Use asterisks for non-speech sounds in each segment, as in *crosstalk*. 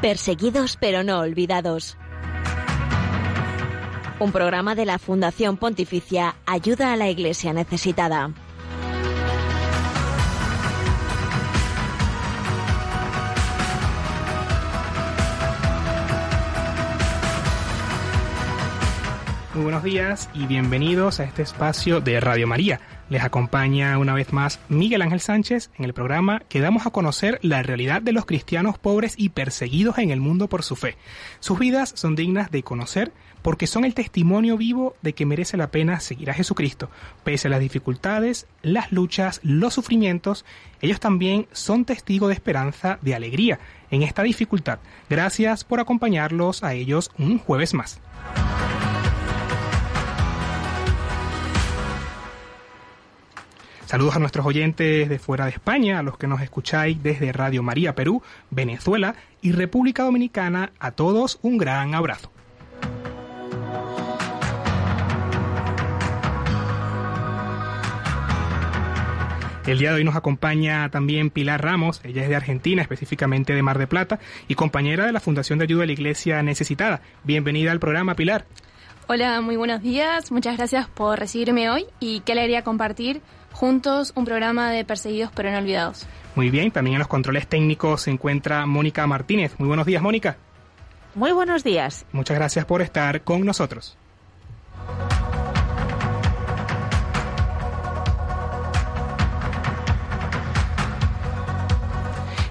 Perseguidos pero no olvidados. Un programa de la Fundación Pontificia Ayuda a la Iglesia Necesitada. Muy buenos días y bienvenidos a este espacio de Radio María. Les acompaña una vez más Miguel Ángel Sánchez en el programa que damos a conocer la realidad de los cristianos pobres y perseguidos en el mundo por su fe. Sus vidas son dignas de conocer porque son el testimonio vivo de que merece la pena seguir a Jesucristo. Pese a las dificultades, las luchas, los sufrimientos, ellos también son testigos de esperanza, de alegría en esta dificultad. Gracias por acompañarlos a ellos un jueves más. Saludos a nuestros oyentes de fuera de España, a los que nos escucháis desde Radio María Perú, Venezuela y República Dominicana. A todos un gran abrazo. El día de hoy nos acompaña también Pilar Ramos, ella es de Argentina, específicamente de Mar de Plata, y compañera de la Fundación de Ayuda a la Iglesia Necesitada. Bienvenida al programa, Pilar. Hola, muy buenos días, muchas gracias por recibirme hoy y qué alegría compartir juntos un programa de Perseguidos pero no olvidados. Muy bien, también en los controles técnicos se encuentra Mónica Martínez. Muy buenos días, Mónica. Muy buenos días. Muchas gracias por estar con nosotros.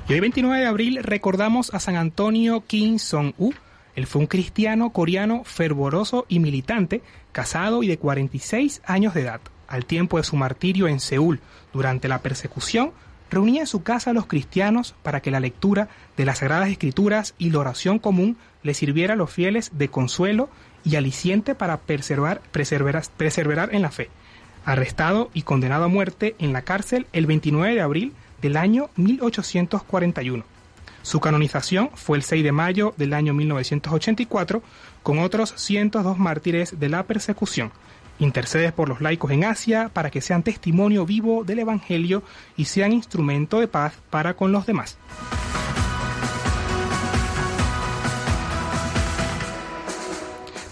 Y hoy 29 de abril recordamos a San Antonio Kim Song-u. Él fue un cristiano coreano fervoroso y militante, casado y de 46 años de edad al tiempo de su martirio en Seúl durante la persecución, reunía en su casa a los cristianos para que la lectura de las Sagradas Escrituras y la oración común le sirviera a los fieles de consuelo y aliciente para preservar en la fe. Arrestado y condenado a muerte en la cárcel el 29 de abril del año 1841. Su canonización fue el 6 de mayo del año 1984 con otros 102 mártires de la persecución Intercedes por los laicos en Asia para que sean testimonio vivo del Evangelio y sean instrumento de paz para con los demás.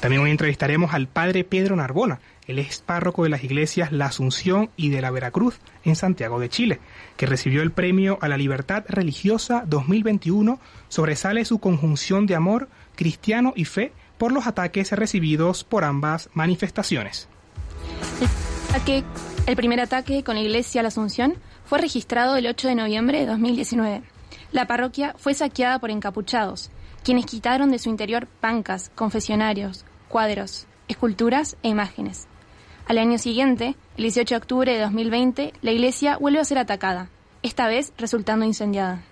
También hoy entrevistaremos al padre Pedro Narbona, el es párroco de las iglesias La Asunción y de la Veracruz en Santiago de Chile, que recibió el premio a la libertad religiosa 2021, sobresale su conjunción de amor cristiano y fe por los ataques recibidos por ambas manifestaciones. El, primer ataque con la iglesia La Asunción fue registrado el 8 de noviembre de 2019. La parroquia fue saqueada por encapuchados, quienes quitaron de su interior bancas, confesionarios, cuadros, esculturas e imágenes. Al año siguiente, el 18 de octubre de 2020, la iglesia vuelve a ser atacada, esta vez resultando incendiada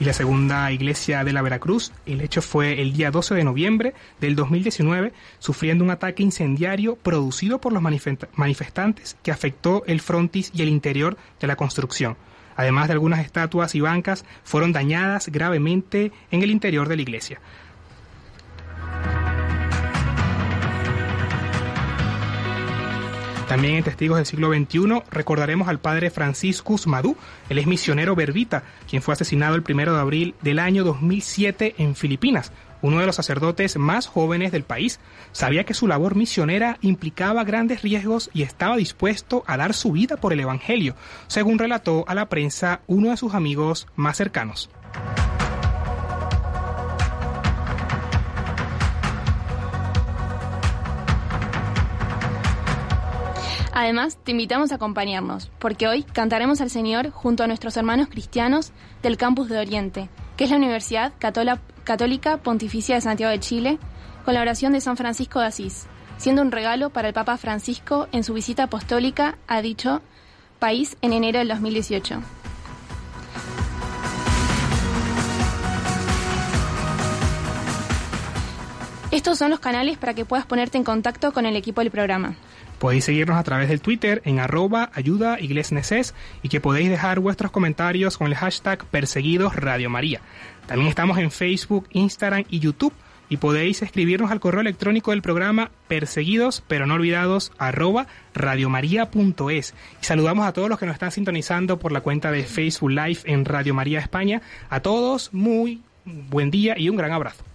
y la segunda iglesia de la Veracruz. El hecho fue el día 12 de noviembre del 2019, sufriendo un ataque incendiario producido por los manifestantes que afectó el frontis y el interior de la construcción. Además de algunas estatuas y bancas fueron dañadas gravemente en el interior de la iglesia. También en Testigos del siglo XXI recordaremos al padre Franciscus Madú, él es misionero verbita, quien fue asesinado el 1 de abril del año 2007 en Filipinas, uno de los sacerdotes más jóvenes del país. Sabía que su labor misionera implicaba grandes riesgos y estaba dispuesto a dar su vida por el Evangelio, según relató a la prensa uno de sus amigos más cercanos. Además, te invitamos a acompañarnos, porque hoy cantaremos al Señor junto a nuestros hermanos cristianos del Campus de Oriente, que es la Universidad Católica Pontificia de Santiago de Chile, con la oración de San Francisco de Asís, siendo un regalo para el Papa Francisco en su visita apostólica a dicho país en enero del 2018. Estos son los canales para que puedas ponerte en contacto con el equipo del programa. Podéis seguirnos a través del Twitter en arroba ayuda y que podéis dejar vuestros comentarios con el hashtag perseguidos Radio María. También estamos en Facebook, Instagram y YouTube y podéis escribirnos al correo electrónico del programa perseguidos pero no olvidados arroba radiomaria.es. Y saludamos a todos los que nos están sintonizando por la cuenta de Facebook Live en Radio María España. A todos muy buen día y un gran abrazo.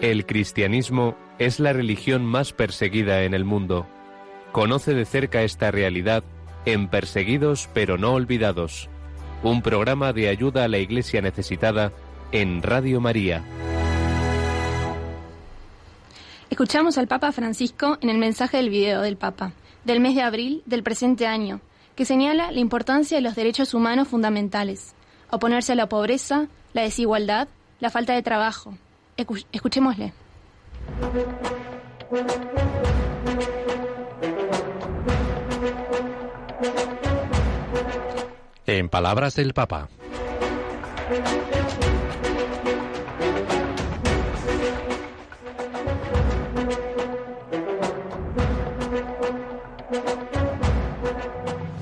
El cristianismo es la religión más perseguida en el mundo. Conoce de cerca esta realidad en Perseguidos pero no olvidados, un programa de ayuda a la Iglesia necesitada en Radio María. Escuchamos al Papa Francisco en el mensaje del video del Papa, del mes de abril del presente año, que señala la importancia de los derechos humanos fundamentales, oponerse a la pobreza, la desigualdad, la falta de trabajo. Escuchémosle. En palabras del Papa.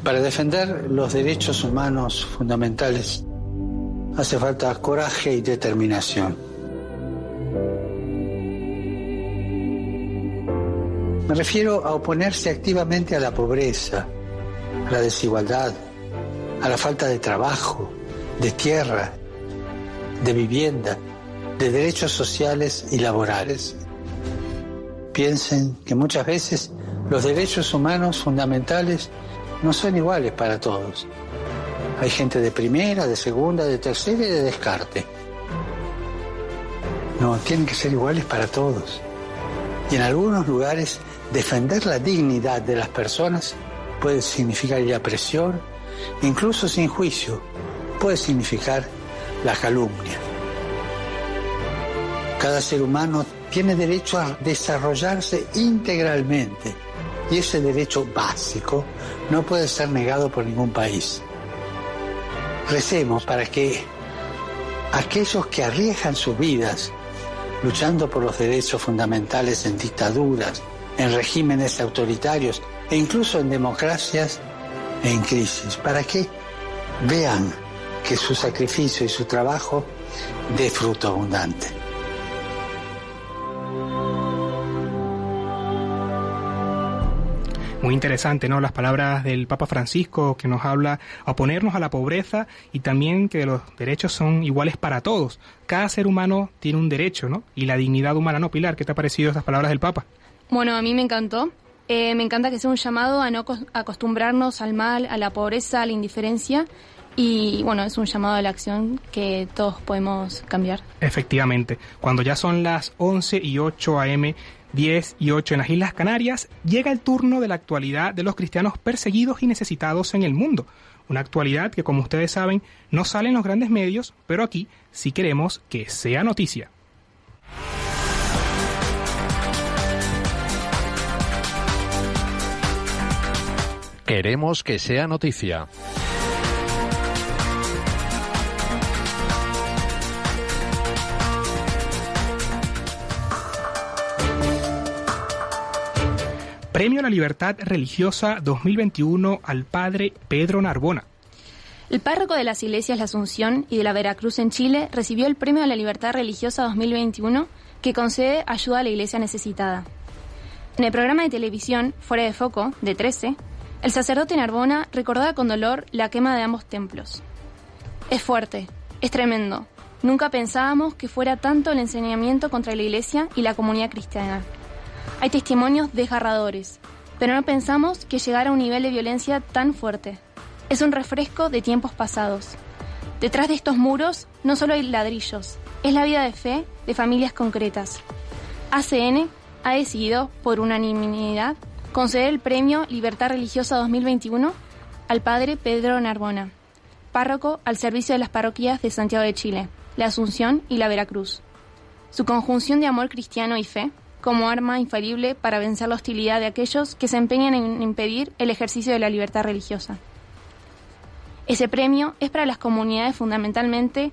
Para defender los derechos humanos fundamentales hace falta coraje y determinación. Me refiero a oponerse activamente a la pobreza, a la desigualdad, a la falta de trabajo, de tierra, de vivienda, de derechos sociales y laborales. Piensen que muchas veces los derechos humanos fundamentales no son iguales para todos. Hay gente de primera, de segunda, de tercera y de descarte. No, tienen que ser iguales para todos. Y en algunos lugares defender la dignidad de las personas puede significar la presión, incluso sin juicio, puede significar la calumnia. Cada ser humano tiene derecho a desarrollarse integralmente y ese derecho básico no puede ser negado por ningún país. Recemos para que aquellos que arriesgan sus vidas luchando por los derechos fundamentales en dictaduras, en regímenes autoritarios e incluso en democracias en crisis, para que vean que su sacrificio y su trabajo dé fruto abundante. Muy interesante, ¿no? Las palabras del Papa Francisco que nos habla a oponernos a la pobreza y también que los derechos son iguales para todos. Cada ser humano tiene un derecho, ¿no? Y la dignidad humana, ¿no? Pilar, ¿qué te ha parecido estas palabras del Papa? Bueno, a mí me encantó. Eh, me encanta que sea un llamado a no acostumbrarnos al mal, a la pobreza, a la indiferencia. Y bueno, es un llamado a la acción que todos podemos cambiar. Efectivamente, cuando ya son las 11 y 8 a.m., 10 y 8 en las Islas Canarias, llega el turno de la actualidad de los cristianos perseguidos y necesitados en el mundo. Una actualidad que, como ustedes saben, no sale en los grandes medios, pero aquí sí queremos que sea noticia. Queremos que sea noticia. Premio a la Libertad Religiosa 2021 al Padre Pedro Narbona. El párroco de las iglesias La Asunción y de la Veracruz en Chile recibió el Premio a la Libertad Religiosa 2021 que concede ayuda a la iglesia necesitada. En el programa de televisión Fuera de Foco, de 13, el sacerdote Narbona recordaba con dolor la quema de ambos templos. Es fuerte, es tremendo. Nunca pensábamos que fuera tanto el enseñamiento contra la iglesia y la comunidad cristiana. Hay testimonios desgarradores, pero no pensamos que llegara a un nivel de violencia tan fuerte. Es un refresco de tiempos pasados. Detrás de estos muros no solo hay ladrillos, es la vida de fe de familias concretas. ACN ha decidido, por unanimidad, conceder el premio Libertad Religiosa 2021 al padre Pedro Narbona, párroco al servicio de las parroquias de Santiago de Chile, la Asunción y la Veracruz. Su conjunción de amor cristiano y fe como arma infalible para vencer la hostilidad de aquellos que se empeñan en impedir el ejercicio de la libertad religiosa. Ese premio es para las comunidades fundamentalmente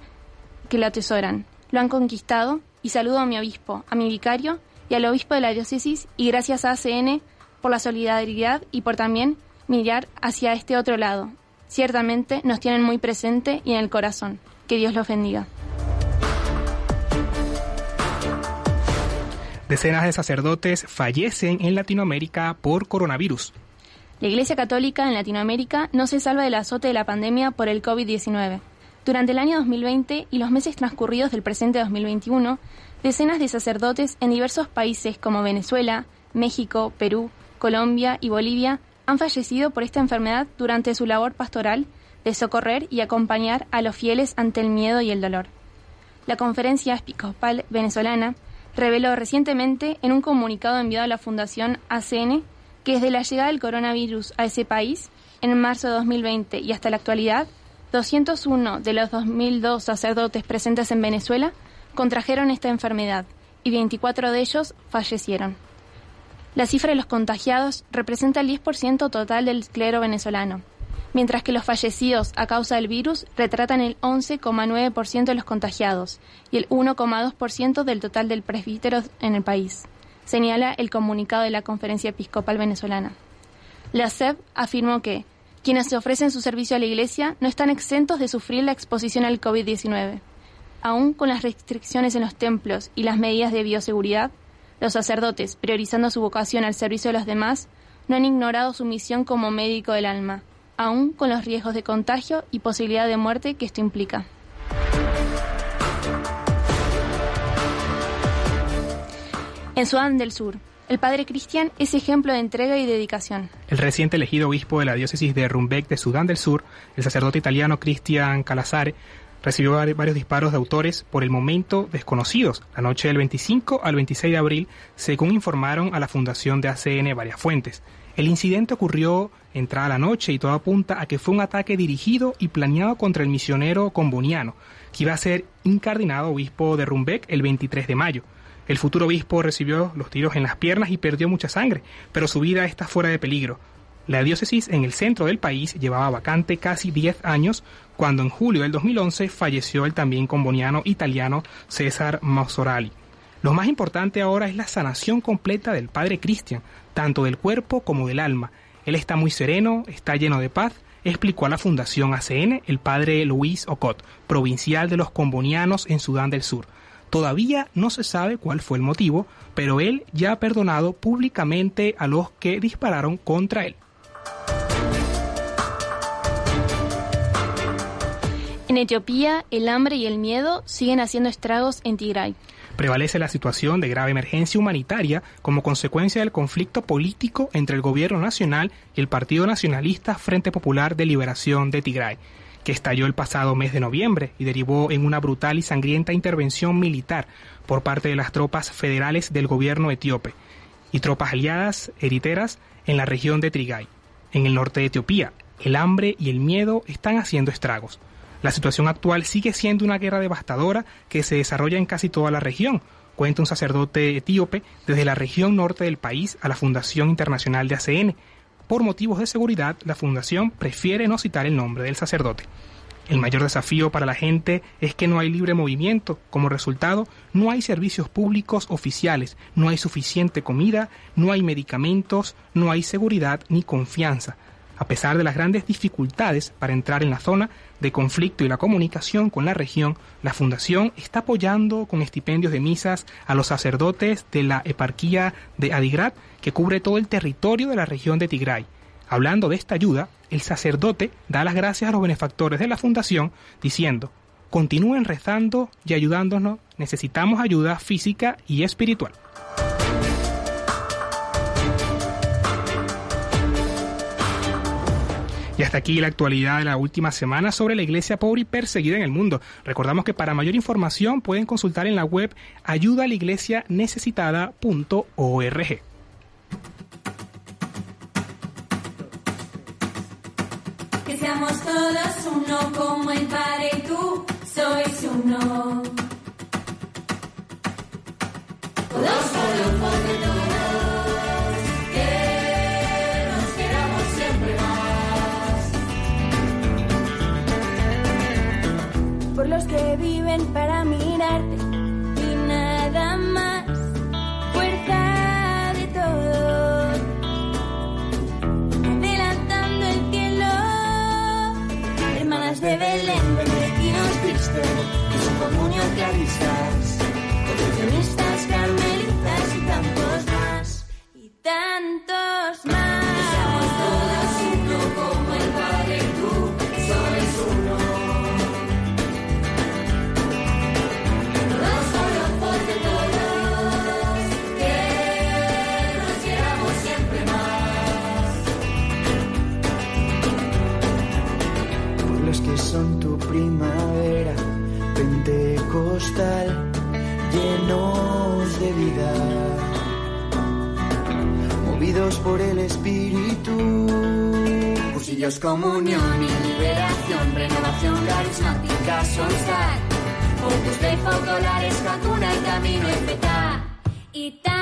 que lo atesoran, lo han conquistado y saludo a mi obispo, a mi vicario y al obispo de la diócesis y gracias a ACN por la solidaridad y por también mirar hacia este otro lado. Ciertamente nos tienen muy presente y en el corazón. Que Dios los bendiga. Decenas de sacerdotes fallecen en Latinoamérica por coronavirus. La Iglesia Católica en Latinoamérica no se salva del azote de la pandemia por el COVID-19. Durante el año 2020 y los meses transcurridos del presente 2021, decenas de sacerdotes en diversos países como Venezuela, México, Perú, Colombia y Bolivia han fallecido por esta enfermedad durante su labor pastoral de socorrer y acompañar a los fieles ante el miedo y el dolor. La Conferencia Episcopal Venezolana reveló recientemente en un comunicado enviado a la Fundación ACN que desde la llegada del coronavirus a ese país, en marzo de 2020 y hasta la actualidad, 201 de los 2.002 sacerdotes presentes en Venezuela contrajeron esta enfermedad y 24 de ellos fallecieron. La cifra de los contagiados representa el 10% total del clero venezolano, mientras que los fallecidos a causa del virus retratan el 11,9% de los contagiados y el 1,2% del total del presbítero en el país, señala el comunicado de la Conferencia Episcopal Venezolana. La SEP afirmó que quienes se ofrecen su servicio a la Iglesia no están exentos de sufrir la exposición al COVID-19. Aún con las restricciones en los templos y las medidas de bioseguridad, los sacerdotes, priorizando su vocación al servicio de los demás, no han ignorado su misión como médico del alma, aún con los riesgos de contagio y posibilidad de muerte que esto implica. En Sudán del Sur, el padre Cristian es ejemplo de entrega y dedicación. El reciente elegido obispo de la diócesis de Rumbek de Sudán del Sur, el sacerdote italiano Cristian Calazare, recibió varios disparos de autores por el momento desconocidos la noche del 25 al 26 de abril, según informaron a la fundación de ACN varias fuentes. El incidente ocurrió entrada la noche y todo apunta a que fue un ataque dirigido y planeado contra el misionero comboniano, que iba a ser incardinado obispo de Rumbek el 23 de mayo. El futuro obispo recibió los tiros en las piernas y perdió mucha sangre, pero su vida está fuera de peligro. La diócesis en el centro del país llevaba vacante casi 10 años cuando en julio del 2011 falleció el también comboniano italiano César Mausorali. Lo más importante ahora es la sanación completa del padre Cristian, tanto del cuerpo como del alma. Él está muy sereno, está lleno de paz, explicó a la Fundación ACN el padre Luis Ocot, provincial de los combonianos en Sudán del Sur. Todavía no se sabe cuál fue el motivo, pero él ya ha perdonado públicamente a los que dispararon contra él. En Etiopía, el hambre y el miedo siguen haciendo estragos en Tigray. Prevalece la situación de grave emergencia humanitaria como consecuencia del conflicto político entre el gobierno nacional y el Partido Nacionalista Frente Popular de Liberación de Tigray, que estalló el pasado mes de noviembre y derivó en una brutal y sangrienta intervención militar por parte de las tropas federales del gobierno etíope y tropas aliadas eriteras en la región de Tigray, en el norte de Etiopía. El hambre y el miedo están haciendo estragos. La situación actual sigue siendo una guerra devastadora que se desarrolla en casi toda la región, cuenta un sacerdote etíope desde la región norte del país a la Fundación Internacional de ACN. Por motivos de seguridad, la Fundación prefiere no citar el nombre del sacerdote. El mayor desafío para la gente es que no hay libre movimiento. Como resultado, no hay servicios públicos oficiales, no hay suficiente comida, no hay medicamentos, no hay seguridad ni confianza. A pesar de las grandes dificultades para entrar en la zona de conflicto y la comunicación con la región, la Fundación está apoyando con estipendios de misas a los sacerdotes de la eparquía de Adigrat, que cubre todo el territorio de la región de Tigray. Hablando de esta ayuda, el sacerdote da las gracias a los benefactores de la Fundación, diciendo, continúen rezando y ayudándonos, necesitamos ayuda física y espiritual. Y hasta aquí la actualidad de la última semana sobre la iglesia pobre y perseguida en el mundo. Recordamos que para mayor información pueden consultar en la web ayudalaiglesianecesitada.org. todos uno como el Padre y tú sois uno. Todos por todos, que nos queramos siempre más. por los que viven para mirarte comunión claristas, coleccionistas, carmelitas y tantos más. Y tantos más. Somos todas uno como el Padre y tú, sois uno. No solo porque todos, que nos queramos siempre más. Por los que son tu primavera llenos de vida, movidos por el Espíritu. Cursillos, comunión y liberación, renovación carismática, solstar. Opus Dei, Focolares, Vacuna y Camino Efeta. y tantos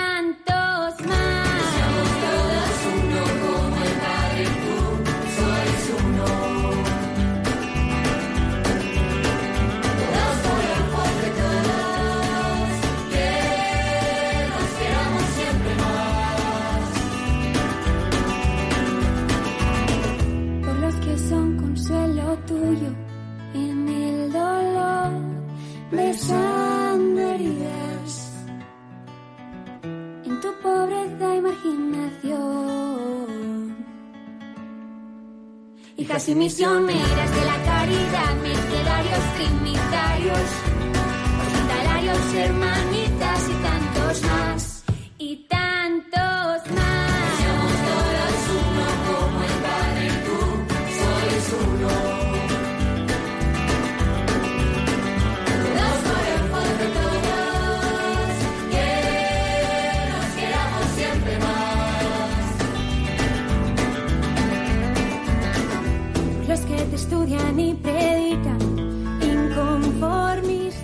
Hijas y misioneras de la caridad, mercedarios, trinitarios, hospitalarios, hermanitas estudian y predican, inconformistas.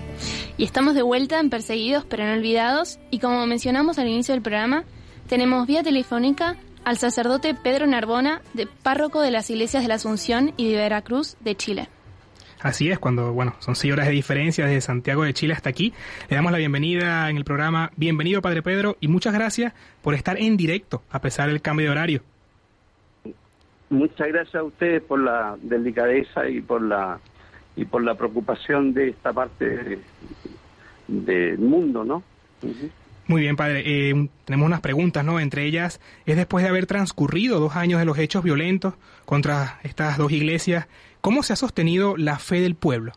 Y estamos de vuelta en Perseguidos pero no olvidados y como mencionamos al inicio del programa, tenemos vía telefónica al sacerdote Pedro Narbona, de párroco de las iglesias de la Asunción y de Veracruz de Chile. Así es, cuando, bueno, son seis horas de diferencia desde Santiago de Chile hasta aquí. Le damos la bienvenida en el programa. Bienvenido, Padre Pedro, y muchas gracias por estar en directo, a pesar del cambio de horario. Muchas gracias a ustedes por la delicadeza y por la y por la preocupación de esta parte de- del mundo, ¿no? Ujú. Muy bien, Padre. Eh, tenemos unas preguntas, ¿no? Entre ellas, es después de haber transcurrido dos años de los hechos violentos contra estas dos iglesias, ¿cómo se ha sostenido la fe del pueblo?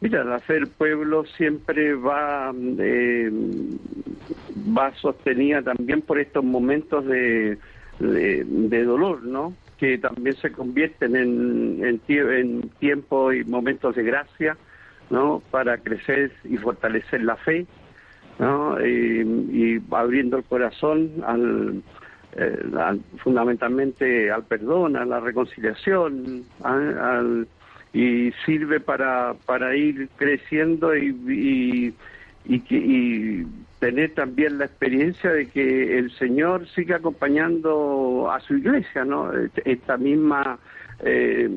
Mira, la fe del pueblo siempre va eh, va sostenida también por estos momentos de, de, dolor, ¿no? Que también se convierten en, en, y momentos de gracia, ¿no? Para crecer y fortalecer la fe, ¿no? Y, abriendo el corazón eh, al- fundamentalmente al perdón, a la reconciliación, y sirve para, para ir creciendo y, y, y, y tener también la experiencia de que el Señor sigue acompañando a su iglesia, ¿no? Esta misma eh,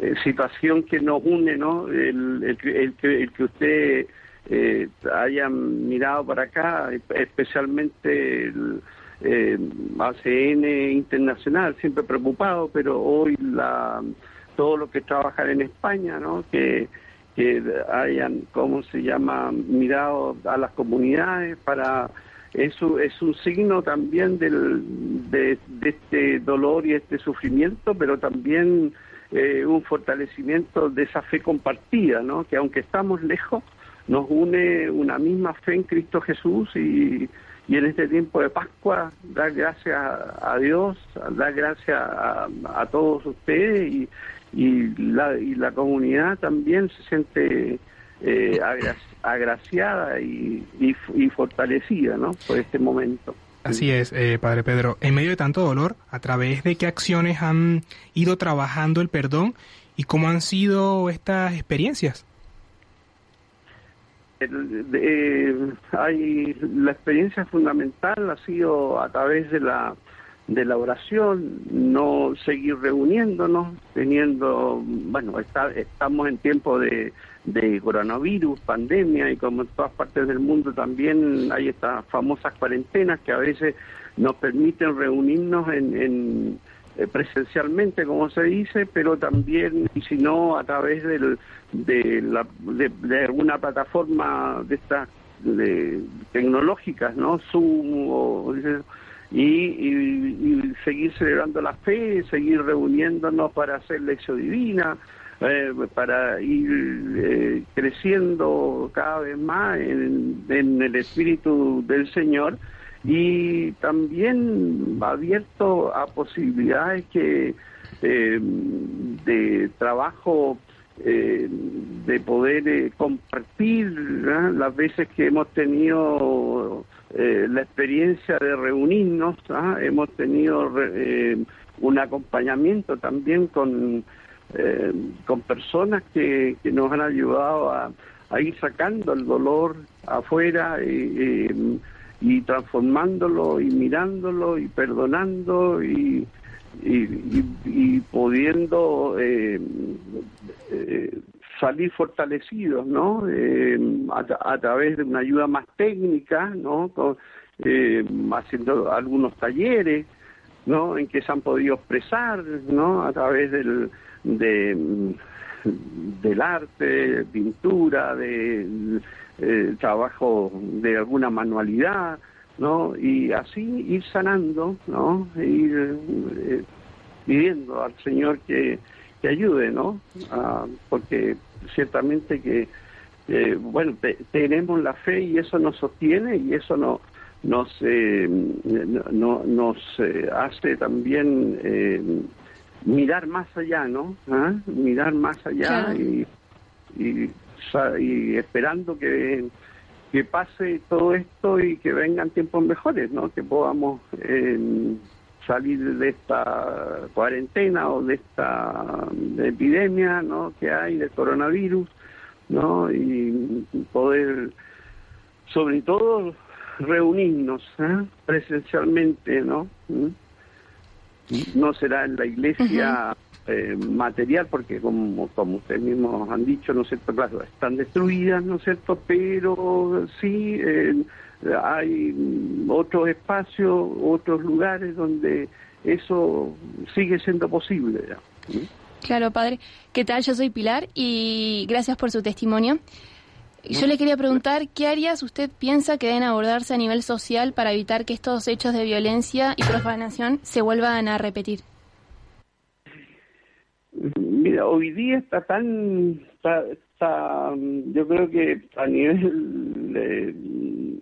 eh, situación que nos une, ¿no? El, el el que, el que usted eh, haya mirado para acá, especialmente el eh, ACN internacional, siempre preocupado, pero hoy la todo lo que trabajan en España, ¿no? Que, que hayan, ¿cómo se llama?, mirado a las comunidades para... Eso es un signo también del, de, este dolor y este sufrimiento, pero también eh, un fortalecimiento de esa fe compartida, ¿no? Que aunque estamos lejos, nos une una misma fe en Cristo Jesús y, y en este tiempo de Pascua dar gracias a, a Dios, dar gracias a, a todos ustedes y, y, la, y la comunidad también se siente eh, agra- agraciada y, y, y fortalecida ¿no? por este momento. Así es, eh, Padre Pedro. En medio de tanto dolor, ¿a través de qué acciones han ido trabajando el perdón y cómo han sido estas experiencias? El- de- hay la experiencia fundamental ha sido a través de la de la oración no seguir reuniéndonos teniendo bueno está- estamos en tiempo de, de coronavirus pandemia y como en todas partes del mundo también hay estas famosas cuarentenas que a veces nos permiten reunirnos en, en eh, presencialmente, como se dice, pero también, y si no, a través del, de, la, de, alguna plataforma de estas de, tecnológicas, ¿no? Zoom o, y, y, seguir celebrando la fe, seguir reuniéndonos para hacer lección divina, eh, para ir eh, creciendo cada vez más en, en el espíritu del Señor. Y también abierto a posibilidades que eh, de trabajo eh, de poder eh, compartir las veces que hemos tenido eh, la experiencia de reunirnos, ¿ah? hemos tenido un acompañamiento también con, con personas que, nos han ayudado a, ir sacando el dolor afuera y, y transformándolo y mirándolo y perdonando y y, pudiendo eh, eh, salir fortalecidos, ¿no? Eh, a, través de una ayuda más técnica, ¿no? haciendo algunos talleres, ¿no? En que se han podido expresar, ¿no? A través del de, del arte, pintura, de trabajo de alguna manualidad, ¿no? Y así ir sanando, ¿no? Ir eh, pidiendo al Señor que, que ayude, ¿no? Ah, porque ciertamente que, bueno, tenemos la fe y eso nos sostiene y eso no, nos, eh, no, nos eh, hace también mirar más allá, ¿no? ¿Ah? Mirar más allá y, y, y esperando que que pase todo esto y que vengan tiempos mejores, ¿no? Que podamos eh, salir de esta cuarentena o de esta epidemia, ¿no? Que hay de coronavirus, ¿no? Y poder, sobre todo, reunirnos ¿eh? presencialmente, ¿no? ¿Mm? No será en la iglesia eh, material, porque como, como ustedes mismos han dicho, ¿no es cierto? Claro, están destruidas, ¿no es cierto? Pero sí eh, hay otros espacios, otros lugares donde eso sigue siendo posible. Claro, padre. ¿Qué tal? Yo soy Pilar y gracias por su testimonio. Yo le quería preguntar, ¿qué áreas usted piensa que deben abordarse a nivel social para evitar que estos hechos de violencia y profanación se vuelvan a repetir? Mira, hoy día está tan, está, yo creo que a nivel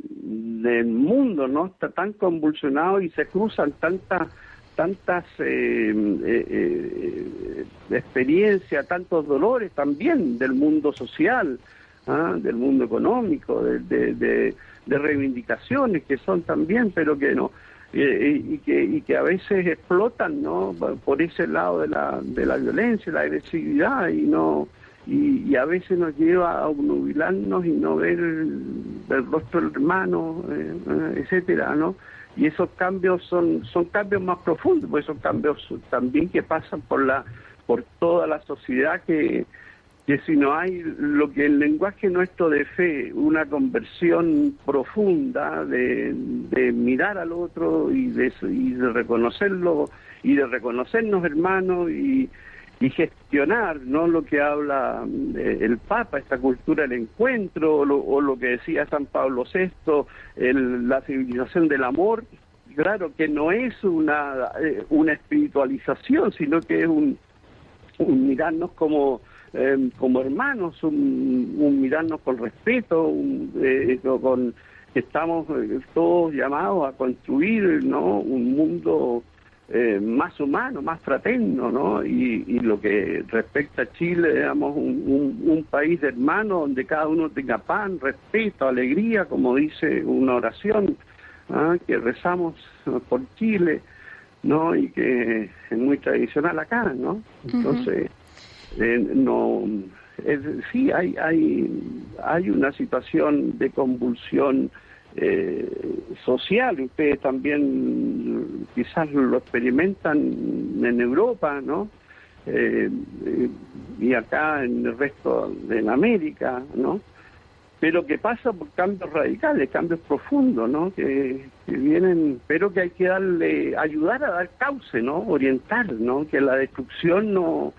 del mundo, ¿no? Está tan convulsionado y se cruzan tantas tantas eh, eh, eh, experiencias, tantos dolores también del mundo social, ¿ah? del mundo económico, de, de, reivindicaciones que son también, pero que no y, que, y que a veces explotan no por ese lado de la, de la violencia la agresividad y no y, a veces nos lleva a obnubilarnos y no ver el, rostro del hermano eh, etcétera no y esos cambios son son cambios más profundos pues son cambios también que pasan por la por toda la sociedad que que si no hay lo que el lenguaje nuestro de fe, una conversión profunda de, mirar al otro y de, reconocerlo y de reconocernos hermanos y, gestionar no lo que habla eh, el Papa, esta cultura del encuentro o lo, que decía San Pablo VI, la civilización del amor, claro que no es una, eh, una espiritualización, sino que es un mirarnos como Em, como hermanos, un, mirarnos con respeto, eh, con estamos eh, todos llamados a construir ¿no? un mundo eh, más humano, más fraterno, ¿no? Y, lo que respecta a Chile, digamos, un, país de hermanos donde cada uno tenga pan, respeto, alegría, como dice una oración ¿ah? que rezamos por Chile, ¿no? Y que es muy tradicional acá, ¿no? Entonces... Eh, no sí hay hay hay una situación de convulsión eh, social ustedes también quizás lo experimentan en Europa no eh, y acá en el resto de América no pero que pasa por cambios radicales, cambios profundos, ¿no? Que, vienen, pero que hay que darle, ayudar a dar cauce, ¿no? Orientar, ¿no? Que la destrucción no,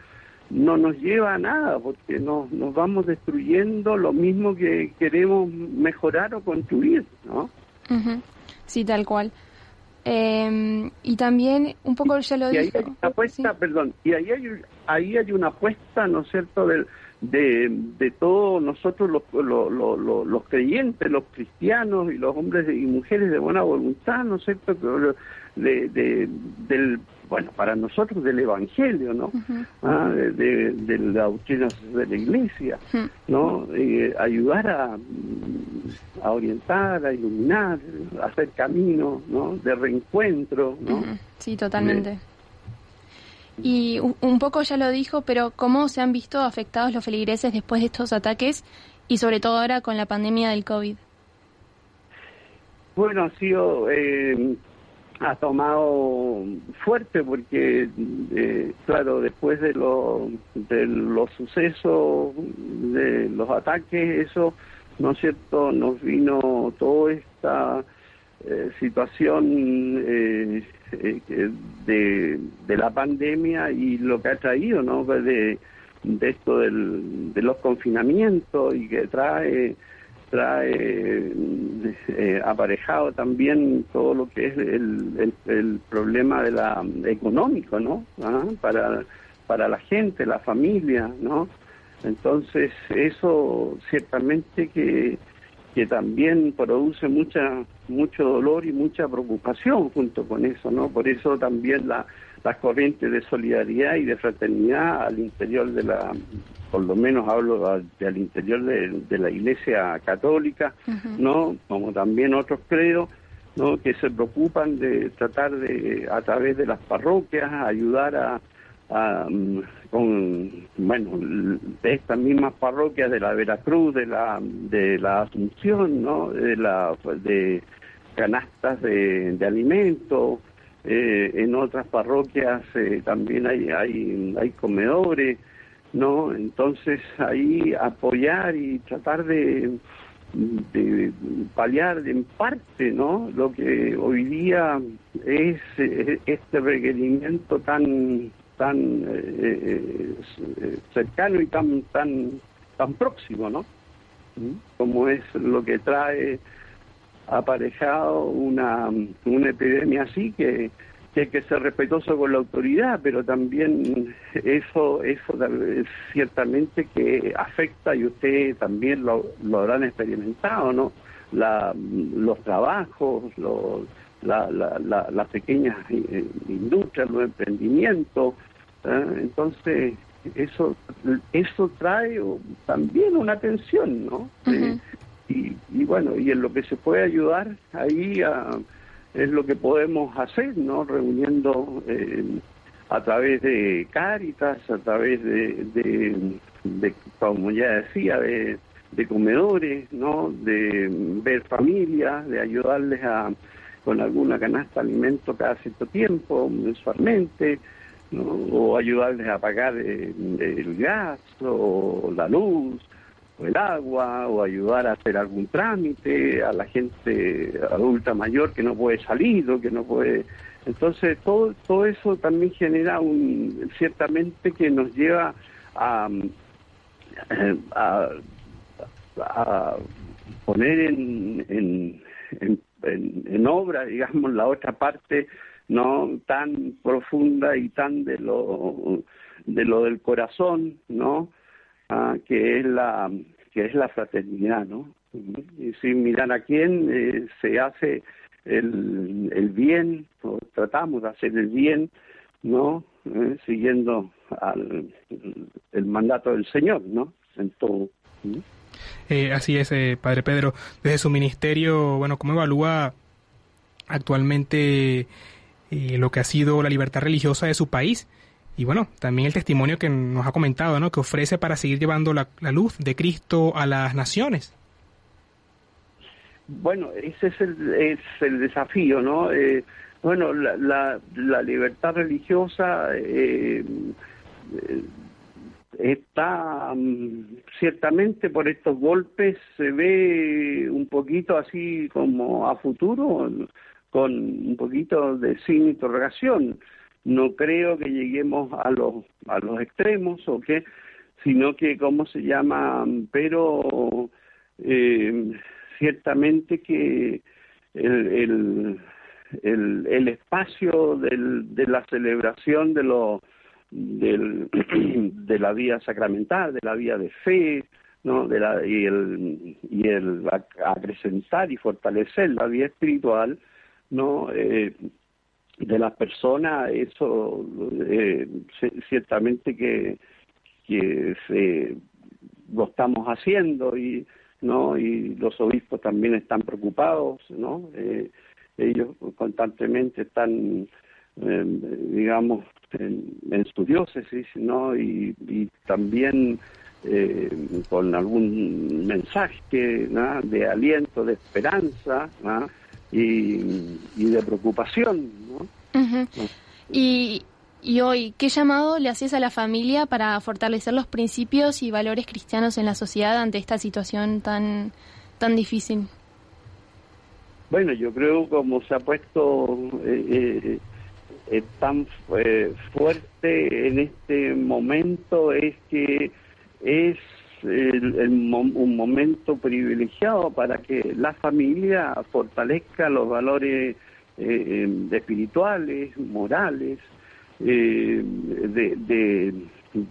no nos lleva a nada, porque nos, nos vamos destruyendo lo mismo que queremos mejorar o construir, ¿no? Sí, tal cual. Em, y también, un poco ya lo y Ahí hay una apuesta, perdón, y ahí hay, ahí hay una apuesta, ¿no es cierto?, de, de, de todos nosotros los, los, los, los, creyentes, los cristianos y los hombres y mujeres de buena voluntad, ¿no es cierto?, de, de, del bueno, para nosotros del Evangelio, ¿no? Ah, de, de, la doctrina de la Iglesia, ¿no? ayudar a, a, orientar, a iluminar, a hacer camino, ¿no? De reencuentro, ¿no? Sí, totalmente. Y un poco ya lo dijo, pero ¿cómo se han visto afectados los feligreses después de estos ataques y sobre todo ahora con la pandemia del COVID? Bueno, ha sido, eh, ha tomado fuerte porque, eh, claro, después de, lo, de los sucesos, de los ataques, eso, ¿no es cierto?, nos vino toda esta eh, situación eh, de, de la pandemia y lo que ha traído, ¿no?, de, de esto del, de los confinamientos y que trae trae eh, aparejado también todo lo que es el, el, problema de la económico, ¿no? ¿Ah? Para, para la gente, la familia, ¿no? Entonces eso ciertamente que, que también produce mucha mucho dolor y mucha preocupación junto con eso, ¿no? Por eso también la, las corrientes de solidaridad y de fraternidad al interior de la, por lo menos hablo al interior de, la Iglesia Católica, ¿no? Como también otros credos, ¿no? Que se preocupan de tratar de, a través de las parroquias, ayudar a, mm, con, bueno, de estas mismas parroquias de la Veracruz, de la, de la Asunción, ¿no? De la, de canastas de, de alimentos, eh, en otras parroquias eh, también hay, hay, hay comedores, ¿no? Entonces ahí apoyar y tratar de, de paliar en parte, ¿no? Lo que hoy día es eh, este requerimiento tan tan cercano y tan tan tan próximo, ¿no? ¿Mm? Como es lo que trae aparejado una, una epidemia así que, hay que ser respetuoso con la autoridad, pero también eso, eso ciertamente que afecta y ustedes también lo, lo habrán experimentado, ¿no? La, los trabajos, los, la, la, las pequeñas eh, industrias, los emprendimientos, ¿eh? entonces eso eso trae también una tensión, ¿no? Y, bueno, y en lo que se puede ayudar ahí es lo que podemos hacer, ¿no? Reuniendo eh, a través de Cáritas, a través de, de, como ya decía, de, de, comedores, ¿no? De ver familias, de ayudarles a con alguna canasta de alimento cada cierto tiempo, mensualmente, ¿no? o ayudarles a pagar eh, el gas o la luz, el agua o ayudar a hacer algún trámite a la gente adulta mayor que no puede salir o que no puede. Entonces todo todo eso también genera un ciertamente que nos lleva a a, a poner en, en, en, en, obra digamos la otra parte no tan profunda y tan de lo de lo del corazón no Ah, que es la que es la fraternidad, ¿no? Y sin mirar a quién eh, se hace el, el bien, o tratamos de hacer el bien, ¿no? Eh, siguiendo al, el mandato del Señor, ¿no? En todo. Eh, así es, Padre Pedro. Desde su ministerio, bueno, ¿cómo evalúa actualmente lo que ha sido la libertad religiosa de su país? Y bueno, también el testimonio que nos ha comentado, ¿no? Que ofrece para seguir llevando la, luz de Cristo a las naciones. Bueno, ese es el, es el desafío, ¿no? Eh, bueno, la, la, libertad religiosa eh, está mm, ciertamente por estos golpes se ve un poquito así como a futuro, con un poquito de sin interrogación no creo que lleguemos a los a los extremos o que sino que cómo se llama pero eh, ciertamente que el, el, el, espacio del, de la celebración de lo del, *clears throat* de la vía sacramental de la vía de fe no de la y el y el acrecentar y fortalecer la vía espiritual no eh, de las personas, eso eh, ciertamente que, se, lo estamos haciendo y no y los obispos también están preocupados, ¿no? Eh, ellos constantemente están, eh, digamos, en, su diócesis, ¿no? Y, también eh, con algún mensaje de aliento, de esperanza. Y, y, de preocupación. ¿no? y, y hoy, ¿qué llamado le haces a la familia para fortalecer los principios y valores cristianos en la sociedad ante esta situación tan, tan difícil? Bueno, yo creo como se ha puesto eh, eh, tan eh, fuerte en este momento es que es un momento privilegiado para que la familia fortalezca los valores espirituales, morales, de,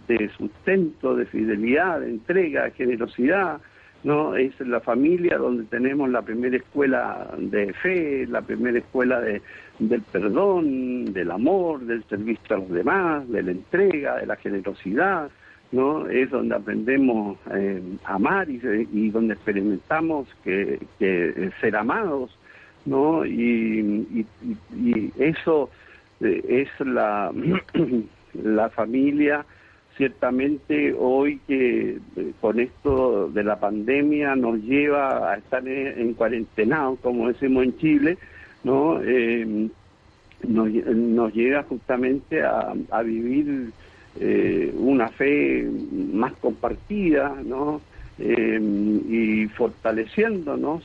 de sustento, de fidelidad, de entrega, de generosidad, ¿no? Es la familia donde tenemos la primera escuela de fe, la primera escuela de, del perdón, del amor, del servicio a los demás, de la entrega, de la generosidad, ¿no? Es donde aprendemos eh, a amar y, y, donde experimentamos que, que ser amados, ¿no? Y, y, eso eh, es la, *clears throat* la familia ciertamente hoy que eh, con esto de la pandemia nos lleva a estar en, cuarentena, como decimos en Chile, ¿no? Eh, nos, nos, llega justamente a, a vivir eh, una fe más compartida, ¿no? Eh, y fortaleciéndonos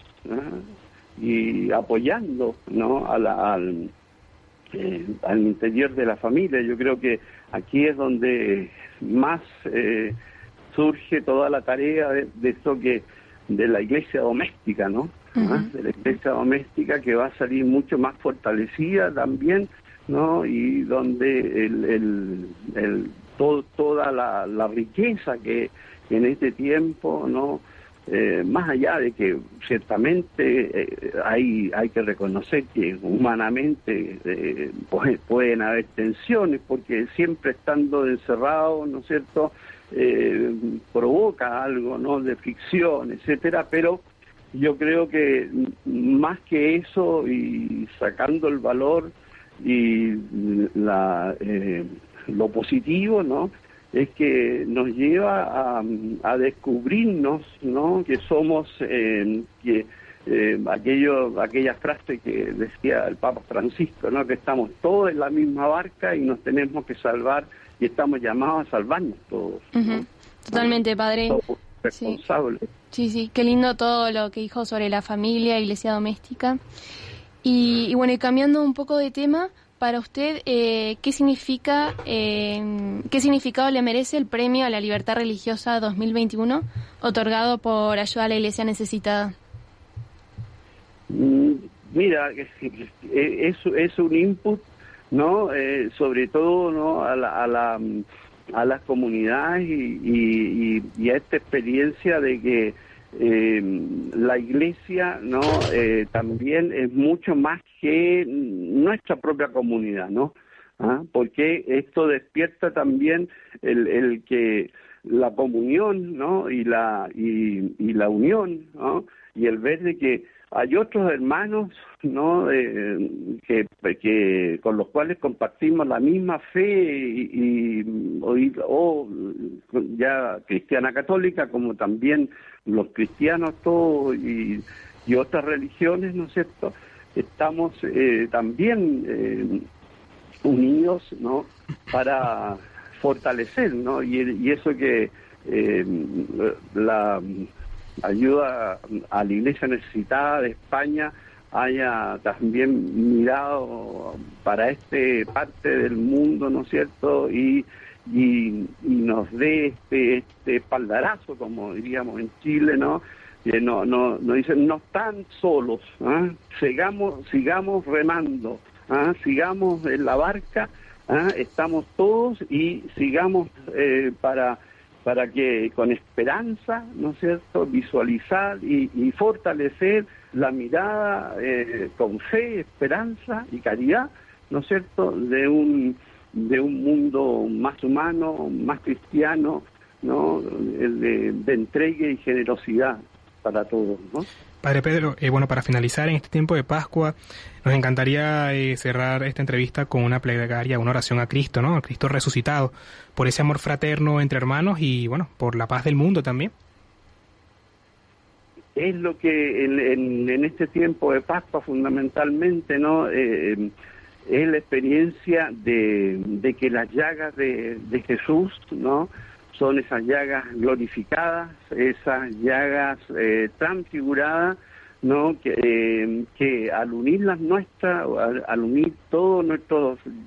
y apoyando, ¿no? A la, al, eh, al interior de la familia. Yo creo que aquí es donde más eh, surge toda la tarea de, esto que de la iglesia doméstica, ¿no? ¿Ah? De la iglesia doméstica que va a salir mucho más fortalecida también, ¿no? Y donde el, el, todo, toda la, la riqueza que en este tiempo, ¿no? Eh, más allá de que ciertamente eh, hay, hay que reconocer que humanamente eh, pues, pueden haber tensiones, porque siempre estando encerrado, ¿no es cierto?, provoca algo, ¿no?, de ficción, etcétera, pero yo creo que más que eso y sacando el valor y la, lo positivo, ¿no?, es que nos lleva a, a descubrirnos, ¿no? Que somos, eh, que eh, aquello, aquella frase que decía el Papa Francisco, ¿no? Que estamos todos en la misma barca y nos tenemos que salvar y estamos llamados a salvarnos todos. Totalmente, padre. Responsables. Sí. sí, qué lindo todo lo que dijo sobre la familia, iglesia doméstica. Y, y bueno, y cambiando un poco de tema, para usted, eh, ¿qué significa, eh, qué significado le merece el premio a la libertad religiosa 2021 otorgado por Ayuda a la Iglesia Necesitada? Mm, mira, es, es un input, ¿no? Eh, sobre todo, ¿no? A la, a la a las comunidades y, y, a esta experiencia de que eh, la iglesia no eh, también es mucho más que nuestra propia comunidad no ¿Ah? porque esto despierta también el, el, que la comunión no y la y, y la unión ¿no? y el ver de que hay otros hermanos no eh, que, que con los cuales compartimos la misma fe y, y o, ya cristiana católica como también los cristianos todos y, y otras religiones no es cierto estamos eh, también eh, unidos no para fortalecer no y, y eso que eh, la ayuda a la iglesia necesitada de España haya también mirado para este parte del mundo, ¿no es cierto? Y, y, nos dé este, este espaldarazo, como diríamos en Chile, ¿no? Que no, no, no dicen, no están solos, ¿ah? sigamos, sigamos remando, ¿ah? sigamos en la barca, ¿ah? estamos todos y sigamos eh, para para que con esperanza, ¿no es cierto?, visualizar y, y fortalecer la mirada eh, con fe, esperanza y caridad ¿no es cierto?, de un, de un mundo más humano, más cristiano, ¿no?, de, de entrega y generosidad para todos, ¿no? Padre Pedro, eh, bueno, para finalizar en este tiempo de Pascua, nos encantaría eh, cerrar esta entrevista con una plegaria, una oración a Cristo, ¿no? A Cristo resucitado, por ese amor fraterno entre hermanos y, bueno, por la paz del mundo también. Es lo que en, este tiempo de Pascua fundamentalmente, ¿no? Eh, es la experiencia de, que las llagas de Jesús, ¿no? Son esas llagas glorificadas, esas llagas eh, transfiguradas, ¿no? Que, eh, que al unir las nuestras, al, unir todas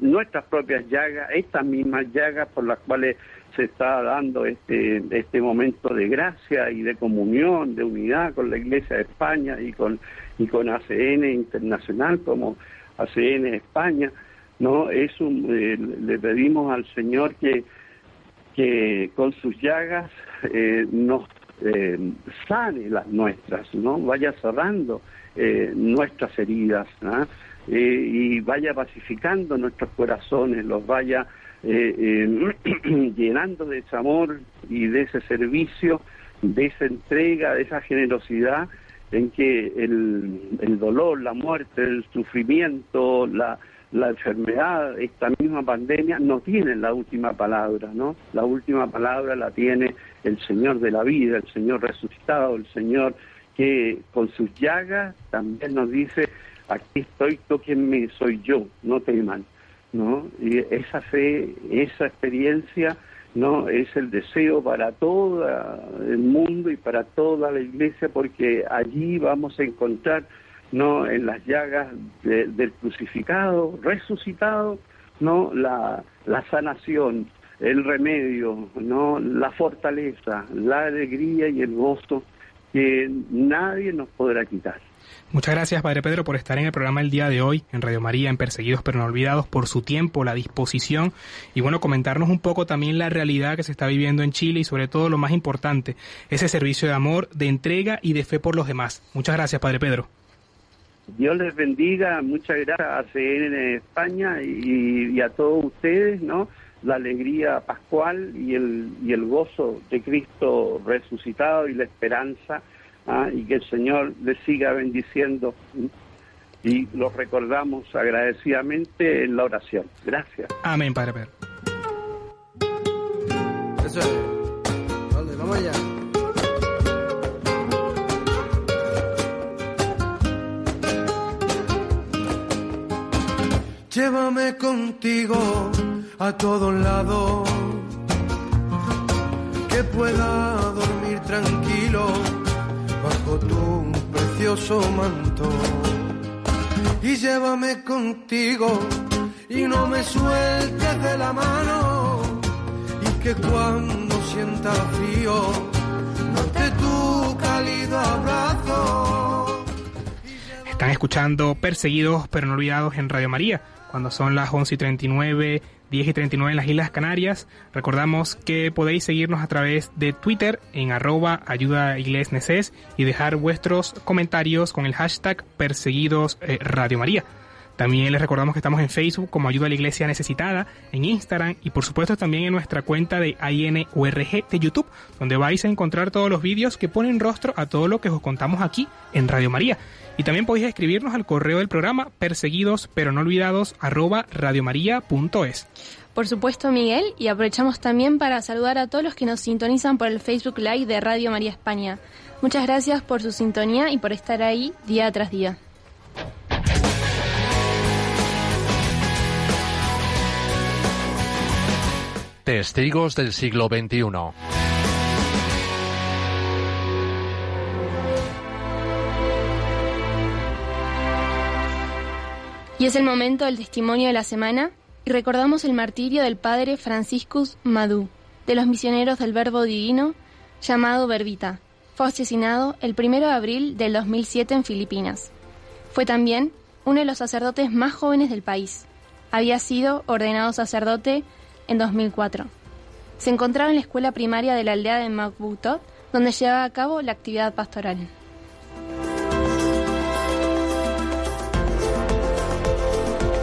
nuestras propias llagas, estas mismas llagas por las cuales se está dando este, este momento de gracia y de comunión, de unidad con la Iglesia de España y con, y con ACN Internacional como ACN España, ¿no? Es un, eh, le pedimos al Señor que que con sus llagas eh, nos eh, sane las nuestras, ¿no? Vaya cerrando eh, nuestras heridas, y vaya pacificando nuestros corazones, los vaya *clears throat* llenando de ese amor y de ese servicio, de esa entrega, de esa generosidad en que el dolor, la muerte, el sufrimiento, la, la enfermedad, esta misma pandemia, no tiene la última palabra, ¿no? La última palabra la tiene el Señor de la vida, el Señor resucitado, el Señor que con sus llagas también nos dice, aquí estoy, toquenme, soy yo, no teman, ¿no? Y esa fe, esa experiencia, ¿no? Es el deseo para todo el mundo y para toda la iglesia, porque allí vamos a encontrar no en las llagas del crucificado, resucitado, no la, la sanación, el remedio, no la fortaleza, la alegría y el gozo que nadie nos podrá quitar. Muchas gracias, Padre Pedro, por estar en el programa el día de hoy en Radio María, en Perseguidos pero no olvidados, por su tiempo, la disposición y bueno, comentarnos un poco también la realidad que se está viviendo en Chile y sobre todo lo más importante, ese servicio de amor, de entrega y de fe por los demás. Muchas gracias, Padre Pedro. Dios les bendiga, muchas gracias a CN en España y, a todos ustedes, ¿no? La alegría pascual y el, y el gozo de Cristo resucitado y la esperanza, ¿ah? y que el Señor les siga bendiciendo. Y los recordamos agradecidamente en la oración. Gracias. Amén, Padre Pedro. Eso Vale, vamos allá. Llévame contigo a todos lados, que pueda dormir tranquilo bajo tu precioso manto. Y llévame contigo y no me sueltes de la mano, y que cuando sienta frío, note tu cálido abrazo. Están escuchando Perseguidos pero no olvidados en Radio María cuando son las 11 y 39, 10 y 39 en las Islas Canarias. Recordamos que podéis seguirnos a través de Twitter en arroba ayuda y dejar vuestros comentarios con el hashtag perseguidos eh, María. También les recordamos que estamos en Facebook como Ayuda a la Iglesia Necesitada, en Instagram y por supuesto también en nuestra cuenta de INURG de YouTube, donde vais a encontrar todos los vídeos que ponen rostro a todo lo que os contamos aquí en Radio María. Y también podéis escribirnos al correo del programa perseguidos pero no olvidados arroba radiomaria.es. Por supuesto, Miguel, y aprovechamos también para saludar a todos los que nos sintonizan por el Facebook Live de Radio María España. Muchas gracias por su sintonía y por estar ahí día tras día. Testigos del siglo XXI. Y es el momento del testimonio de la semana y recordamos el martirio del padre Franciscus Madú, de los misioneros del Verbo Divino, llamado Verbita. Fue asesinado el 1 de abril del 2007 en Filipinas. Fue también uno de los sacerdotes más jóvenes del país. Había sido ordenado sacerdote en 2004. Se encontraba en la escuela primaria de la aldea de Macbutot, donde llevaba a cabo la actividad pastoral.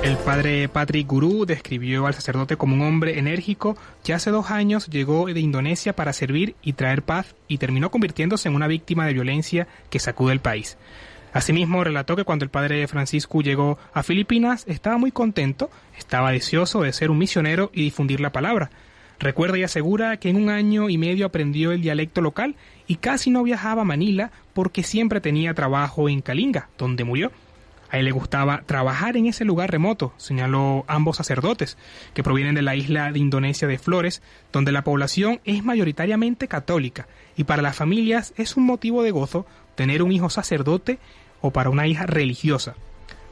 El padre Patrick Guru describió al sacerdote como un hombre enérgico que hace dos años llegó de Indonesia para servir y traer paz y terminó convirtiéndose en una víctima de violencia que sacude el país. Asimismo, relató que cuando el padre Francisco llegó a Filipinas estaba muy contento, estaba deseoso de ser un misionero y difundir la palabra. Recuerda y asegura que en un año y medio aprendió el dialecto local y casi no viajaba a Manila porque siempre tenía trabajo en Kalinga, donde murió. A él le gustaba trabajar en ese lugar remoto, señaló ambos sacerdotes, que provienen de la isla de Indonesia de Flores, donde la población es mayoritariamente católica, y para las familias es un motivo de gozo tener un hijo sacerdote o para una hija religiosa.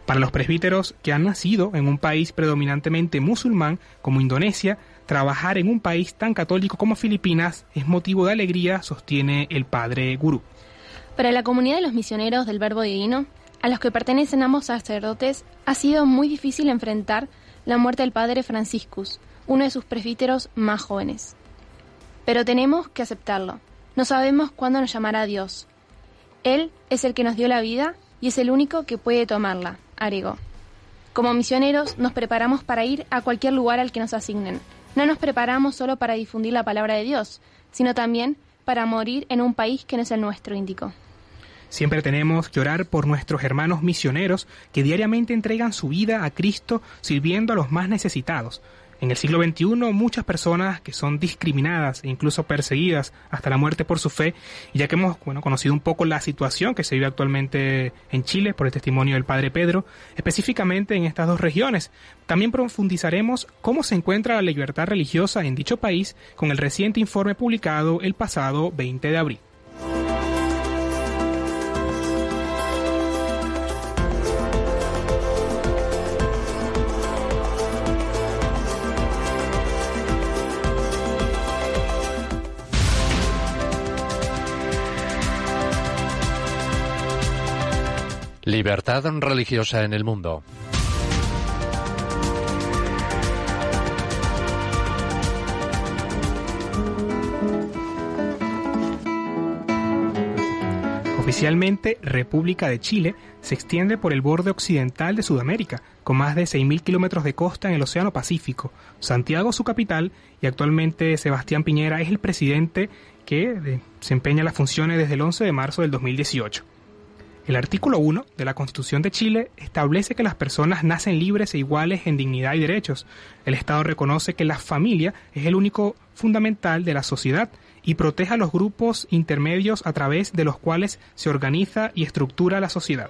Para los presbíteros que han nacido en un país predominantemente musulmán como Indonesia, trabajar en un país tan católico como Filipinas es motivo de alegría, sostiene el padre Gurú. Para la comunidad de los misioneros del Verbo Divino, a los que pertenecen ambos sacerdotes, ha sido muy difícil enfrentar la muerte del padre Franciscus, uno de sus presbíteros más jóvenes. Pero tenemos que aceptarlo. No sabemos cuándo nos llamará Dios. Él es el que nos dio la vida y es el único que puede tomarla, agregó. Como misioneros nos preparamos para ir a cualquier lugar al que nos asignen. No nos preparamos solo para difundir la palabra de Dios, sino también para morir en un país que no es el nuestro, indicó. Siempre tenemos que orar por nuestros hermanos misioneros que diariamente entregan su vida a Cristo sirviendo a los más necesitados. En el siglo XXI muchas personas que son discriminadas e incluso perseguidas hasta la muerte por su fe, y ya que hemos bueno, conocido un poco la situación que se vive actualmente en Chile por el testimonio del Padre Pedro, específicamente en estas dos regiones, también profundizaremos cómo se encuentra la libertad religiosa en dicho país con el reciente informe publicado el pasado 20 de abril. Libertad religiosa en el mundo. Oficialmente, República de Chile se extiende por el borde occidental de Sudamérica, con más de 6.000 kilómetros de costa en el Océano Pacífico. Santiago su capital y actualmente Sebastián Piñera es el presidente que desempeña las funciones desde el 11 de marzo del 2018. El artículo 1 de la Constitución de Chile establece que las personas nacen libres e iguales en dignidad y derechos. El Estado reconoce que la familia es el único fundamental de la sociedad y protege a los grupos intermedios a través de los cuales se organiza y estructura la sociedad.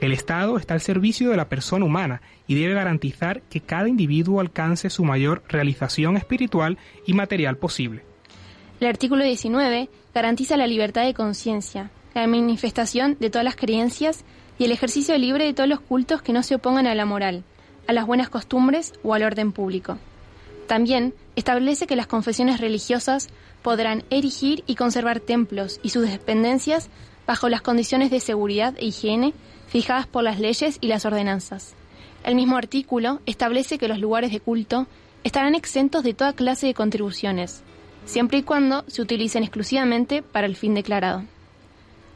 El Estado está al servicio de la persona humana y debe garantizar que cada individuo alcance su mayor realización espiritual y material posible. El artículo 19 garantiza la libertad de conciencia, la manifestación de todas las creencias y el ejercicio libre de todos los cultos que no se opongan a la moral, a las buenas costumbres o al orden público. También establece que las confesiones religiosas podrán erigir y conservar templos y sus dependencias bajo las condiciones de seguridad e higiene fijadas por las leyes y las ordenanzas. El mismo artículo establece que los lugares de culto estarán exentos de toda clase de contribuciones, siempre y cuando se utilicen exclusivamente para el fin declarado.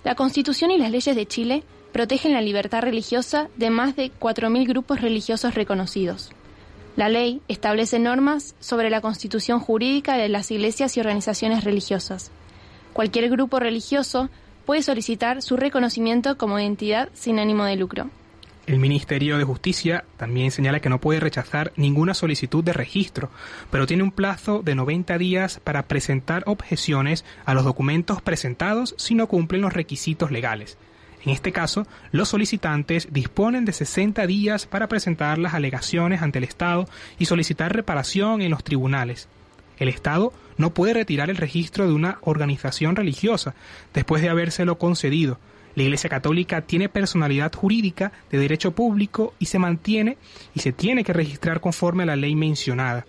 La Constitución y las leyes de Chile protegen la libertad religiosa de más de 4.000 grupos religiosos reconocidos. La ley establece normas sobre la constitución jurídica de las iglesias y organizaciones religiosas. Cualquier grupo religioso puede solicitar su reconocimiento como entidad sin ánimo de lucro. El Ministerio de Justicia también señala que no puede rechazar ninguna solicitud de registro, pero tiene un plazo de 90 días para presentar objeciones a los documentos presentados si no cumplen los requisitos legales. En este caso, los solicitantes disponen de 60 días para presentar las alegaciones ante el Estado y solicitar reparación en los tribunales. El Estado no puede retirar el registro de una organización religiosa después de habérselo concedido, la Iglesia Católica tiene personalidad jurídica de derecho público y se mantiene y se tiene que registrar conforme a la ley mencionada.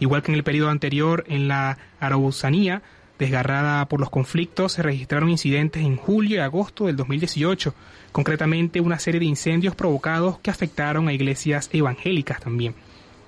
Igual que en el periodo anterior, en la Araucanía, desgarrada por los conflictos, se registraron incidentes en julio y agosto del 2018, concretamente una serie de incendios provocados que afectaron a iglesias evangélicas también.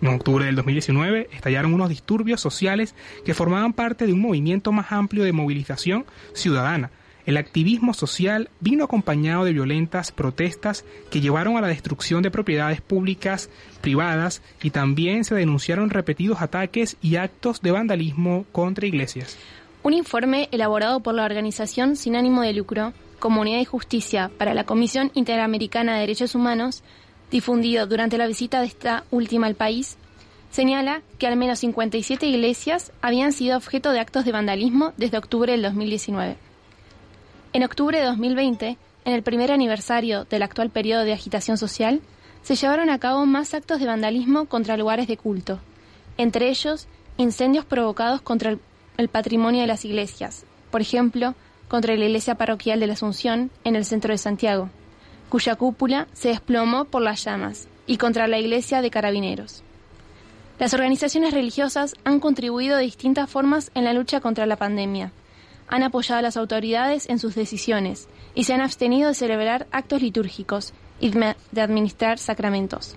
En octubre del 2019 estallaron unos disturbios sociales que formaban parte de un movimiento más amplio de movilización ciudadana, el activismo social vino acompañado de violentas protestas que llevaron a la destrucción de propiedades públicas, privadas y también se denunciaron repetidos ataques y actos de vandalismo contra iglesias. Un informe elaborado por la organización sin ánimo de lucro, Comunidad y Justicia para la Comisión Interamericana de Derechos Humanos, difundido durante la visita de esta última al país, señala que al menos 57 iglesias habían sido objeto de actos de vandalismo desde octubre del 2019. En octubre de 2020, en el primer aniversario del actual periodo de agitación social, se llevaron a cabo más actos de vandalismo contra lugares de culto, entre ellos incendios provocados contra el, el patrimonio de las iglesias, por ejemplo, contra la iglesia parroquial de la Asunción en el centro de Santiago, cuya cúpula se desplomó por las llamas, y contra la iglesia de Carabineros. Las organizaciones religiosas han contribuido de distintas formas en la lucha contra la pandemia. Han apoyado a las autoridades en sus decisiones y se han abstenido de celebrar actos litúrgicos y de administrar sacramentos.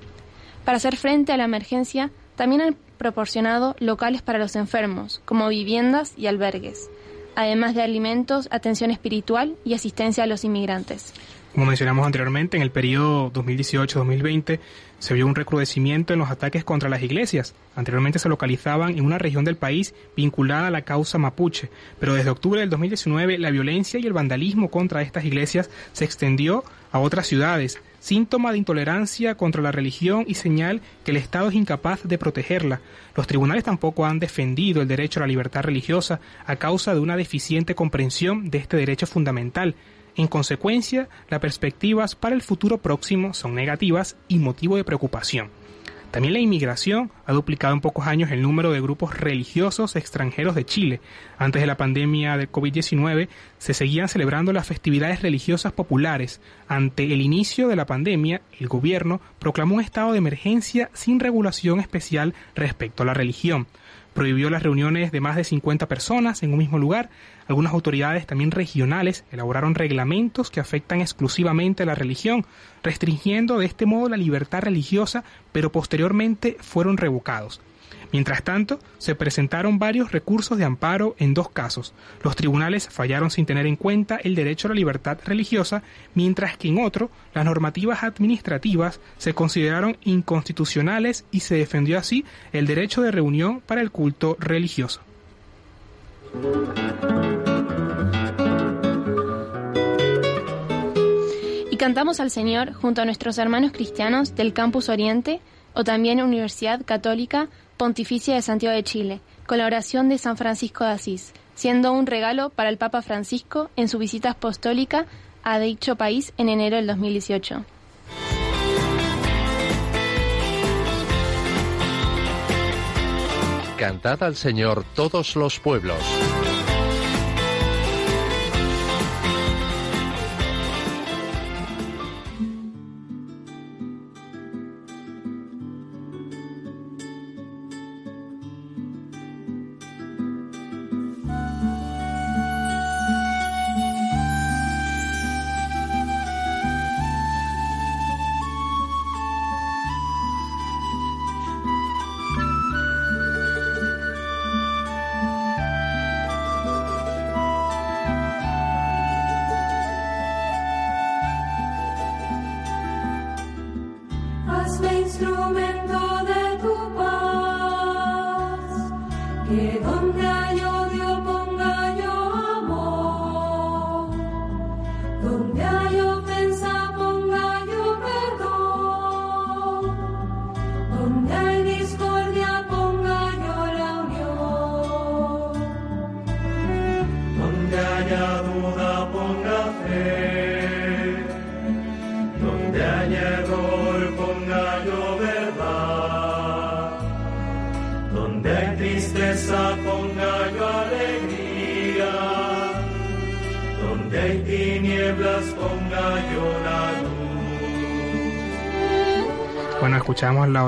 Para hacer frente a la emergencia, también han proporcionado locales para los enfermos, como viviendas y albergues, además de alimentos, atención espiritual y asistencia a los inmigrantes. Como mencionamos anteriormente, en el periodo 2018-2020 se vio un recrudecimiento en los ataques contra las iglesias. Anteriormente se localizaban en una región del país vinculada a la causa mapuche, pero desde octubre del 2019 la violencia y el vandalismo contra estas iglesias se extendió a otras ciudades, síntoma de intolerancia contra la religión y señal que el Estado es incapaz de protegerla. Los tribunales tampoco han defendido el derecho a la libertad religiosa a causa de una deficiente comprensión de este derecho fundamental. En consecuencia, las perspectivas para el futuro próximo son negativas y motivo de preocupación. También la inmigración ha duplicado en pocos años el número de grupos religiosos extranjeros de Chile. Antes de la pandemia del COVID-19 se seguían celebrando las festividades religiosas populares. Ante el inicio de la pandemia, el gobierno proclamó un estado de emergencia sin regulación especial respecto a la religión prohibió las reuniones de más de 50 personas en un mismo lugar. Algunas autoridades también regionales elaboraron reglamentos que afectan exclusivamente a la religión, restringiendo de este modo la libertad religiosa, pero posteriormente fueron revocados. Mientras tanto, se presentaron varios recursos de amparo en dos casos. Los tribunales fallaron sin tener en cuenta el derecho a la libertad religiosa, mientras que en otro, las normativas administrativas se consideraron inconstitucionales y se defendió así el derecho de reunión para el culto religioso. Y cantamos al Señor junto a nuestros hermanos cristianos del Campus Oriente o también Universidad Católica Pontificia de Santiago de Chile, con la oración de San Francisco de Asís, siendo un regalo para el Papa Francisco en su visita apostólica a dicho país en enero del 2018. Cantad al Señor todos los pueblos.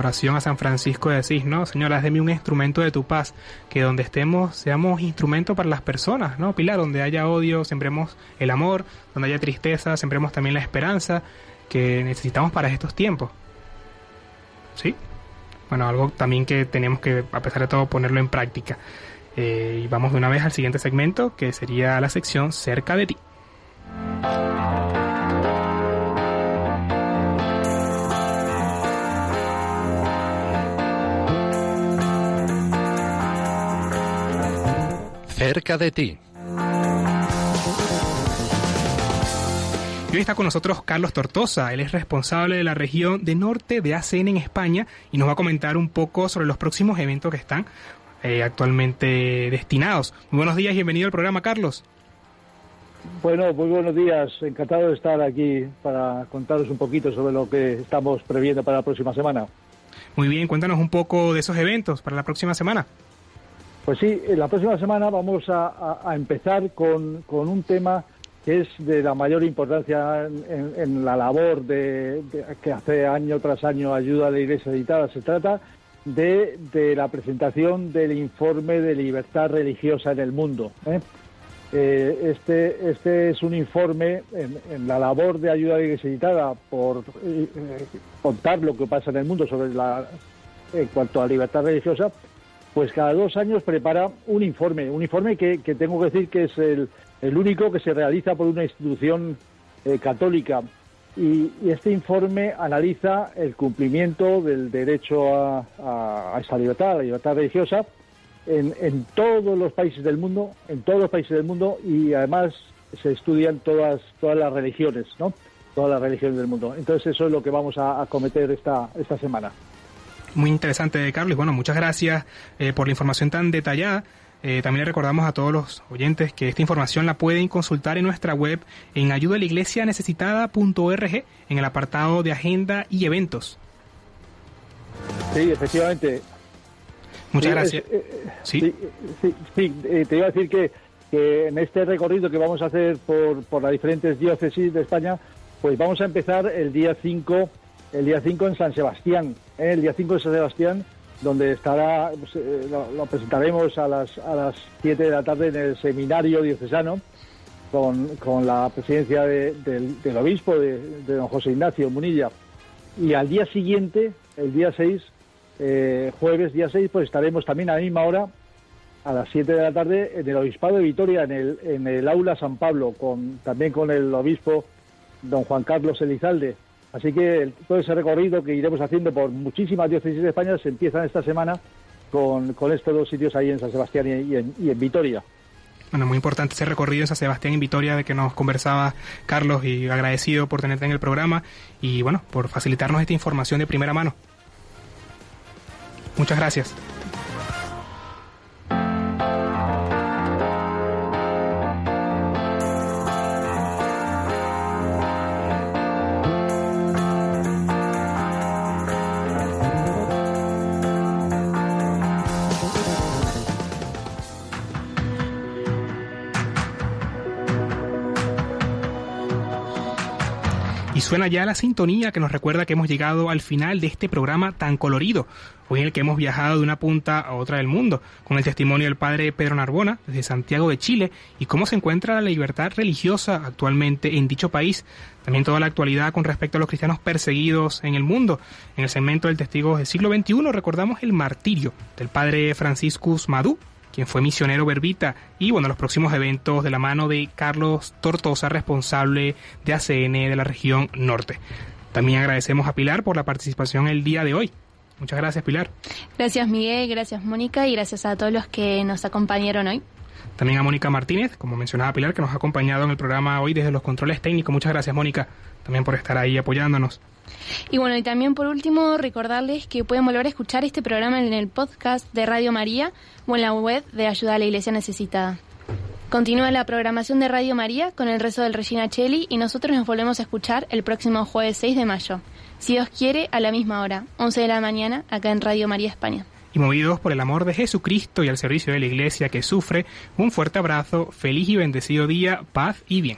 A San Francisco de ¿no? Señor, haz de mí un instrumento de tu paz, que donde estemos seamos instrumento para las personas, ¿no? Pilar, donde haya odio, sembremos el amor, donde haya tristeza, sembremos también la esperanza que necesitamos para estos tiempos. ¿Sí? Bueno, algo también que tenemos que, a pesar de todo, ponerlo en práctica. Eh, y vamos de una vez al siguiente segmento, que sería la sección Cerca de ti. Cerca de ti. Y hoy está con nosotros Carlos Tortosa, él es responsable de la región de norte de ACN en España y nos va a comentar un poco sobre los próximos eventos que están eh, actualmente destinados. Muy buenos días y bienvenido al programa, Carlos. Bueno, muy buenos días. Encantado de estar aquí para contaros un poquito sobre lo que estamos previendo para la próxima semana. Muy bien, cuéntanos un poco de esos eventos para la próxima semana. Pues sí, la próxima semana vamos a, empezar con, con, un tema que es de la mayor importancia en, la labor de, que hace año tras año ayuda a la Iglesia editada. Se trata de, la presentación del informe de libertad religiosa en el mundo. ¿eh? Eh, este, este es un informe en, la labor de ayuda a la Iglesia editada por eh, contar lo que pasa en el mundo sobre la, en cuanto a libertad religiosa pues cada dos años prepara un informe, un informe que, que tengo que decir que es el, el, único que se realiza por una institución eh, católica. Y, este informe analiza el cumplimiento del derecho a, a, a esa libertad, a la libertad religiosa, en, en, todos los países del mundo, en todos los países del mundo, y además se estudian todas, todas las religiones, ¿no? Todas las religiones del mundo. Entonces eso es lo que vamos a, a cometer esta, esta semana muy interesante, Carlos. Bueno, muchas gracias eh, por la información tan detallada. Eh, también le recordamos a todos los oyentes que esta información la pueden consultar en nuestra web en ayudalaiglesianecesitada.org en el apartado de agenda y eventos. Sí, efectivamente. Muchas sí, gracias. Eh, ¿Sí? sí, sí, sí te iba a decir que, que, en este recorrido que vamos a hacer por, por las diferentes diócesis de España, pues vamos a empezar el día 5 el día 5 en San Sebastián, ¿eh? el día 5 en San Sebastián, donde estará, pues, eh, lo, presentaremos a las, a las 7 de la tarde en el seminario diocesano, con, con la presidencia de, de, del obispo, de, de, don José Ignacio Munilla. Y al día siguiente, el día 6, eh, jueves día 6, pues estaremos también a la misma hora, a las 7 de la tarde, en el Obispado de Vitoria, en el, en el Aula San Pablo, con, también con el obispo don Juan Carlos Elizalde. Así que todo ese recorrido que iremos haciendo por muchísimas diócesis de España se empieza esta semana con, estos dos sitios ahí en San Sebastián y, en, y, en, Vitoria. Bueno, muy importante ese recorrido en San Sebastián y Vitoria de que nos conversaba Carlos y agradecido por tenerte en el programa y bueno, por facilitarnos esta información de primera mano. Muchas gracias. Suena ya la sintonía que nos recuerda que hemos llegado al final de este programa tan colorido, hoy en el que hemos viajado de una punta a otra del mundo, con el testimonio del padre Pedro Narbona, desde Santiago de Chile, y cómo se encuentra la libertad religiosa actualmente en dicho país, también toda la actualidad con respecto a los cristianos perseguidos en el mundo. En el segmento del Testigos del siglo XXI recordamos el martirio del padre Franciscus Madú, quien fue misionero verbita, y bueno, los próximos eventos de la mano de Carlos Tortosa, responsable de ACN de la región norte. También agradecemos a Pilar por la participación el día de hoy. Muchas gracias, Pilar. Gracias, Miguel, gracias, Mónica, y gracias a todos los que nos acompañaron hoy. También a Mónica Martínez, como mencionaba Pilar, que nos ha acompañado en el programa hoy desde los controles técnicos. Muchas gracias, Mónica, también por estar ahí apoyándonos. Y bueno, y también por último recordarles que pueden volver a escuchar este programa en el podcast de Radio María o en la web de Ayuda a la Iglesia Necesitada. Continúa la programación de Radio María con el rezo del Regina Cheli y nosotros nos volvemos a escuchar el próximo jueves 6 de mayo. Si Dios quiere, a la misma hora, 11 de la mañana, acá en Radio María España. Movidos por el amor de Jesucristo y al servicio de la Iglesia que sufre, un fuerte abrazo, feliz y bendecido día, paz y bien.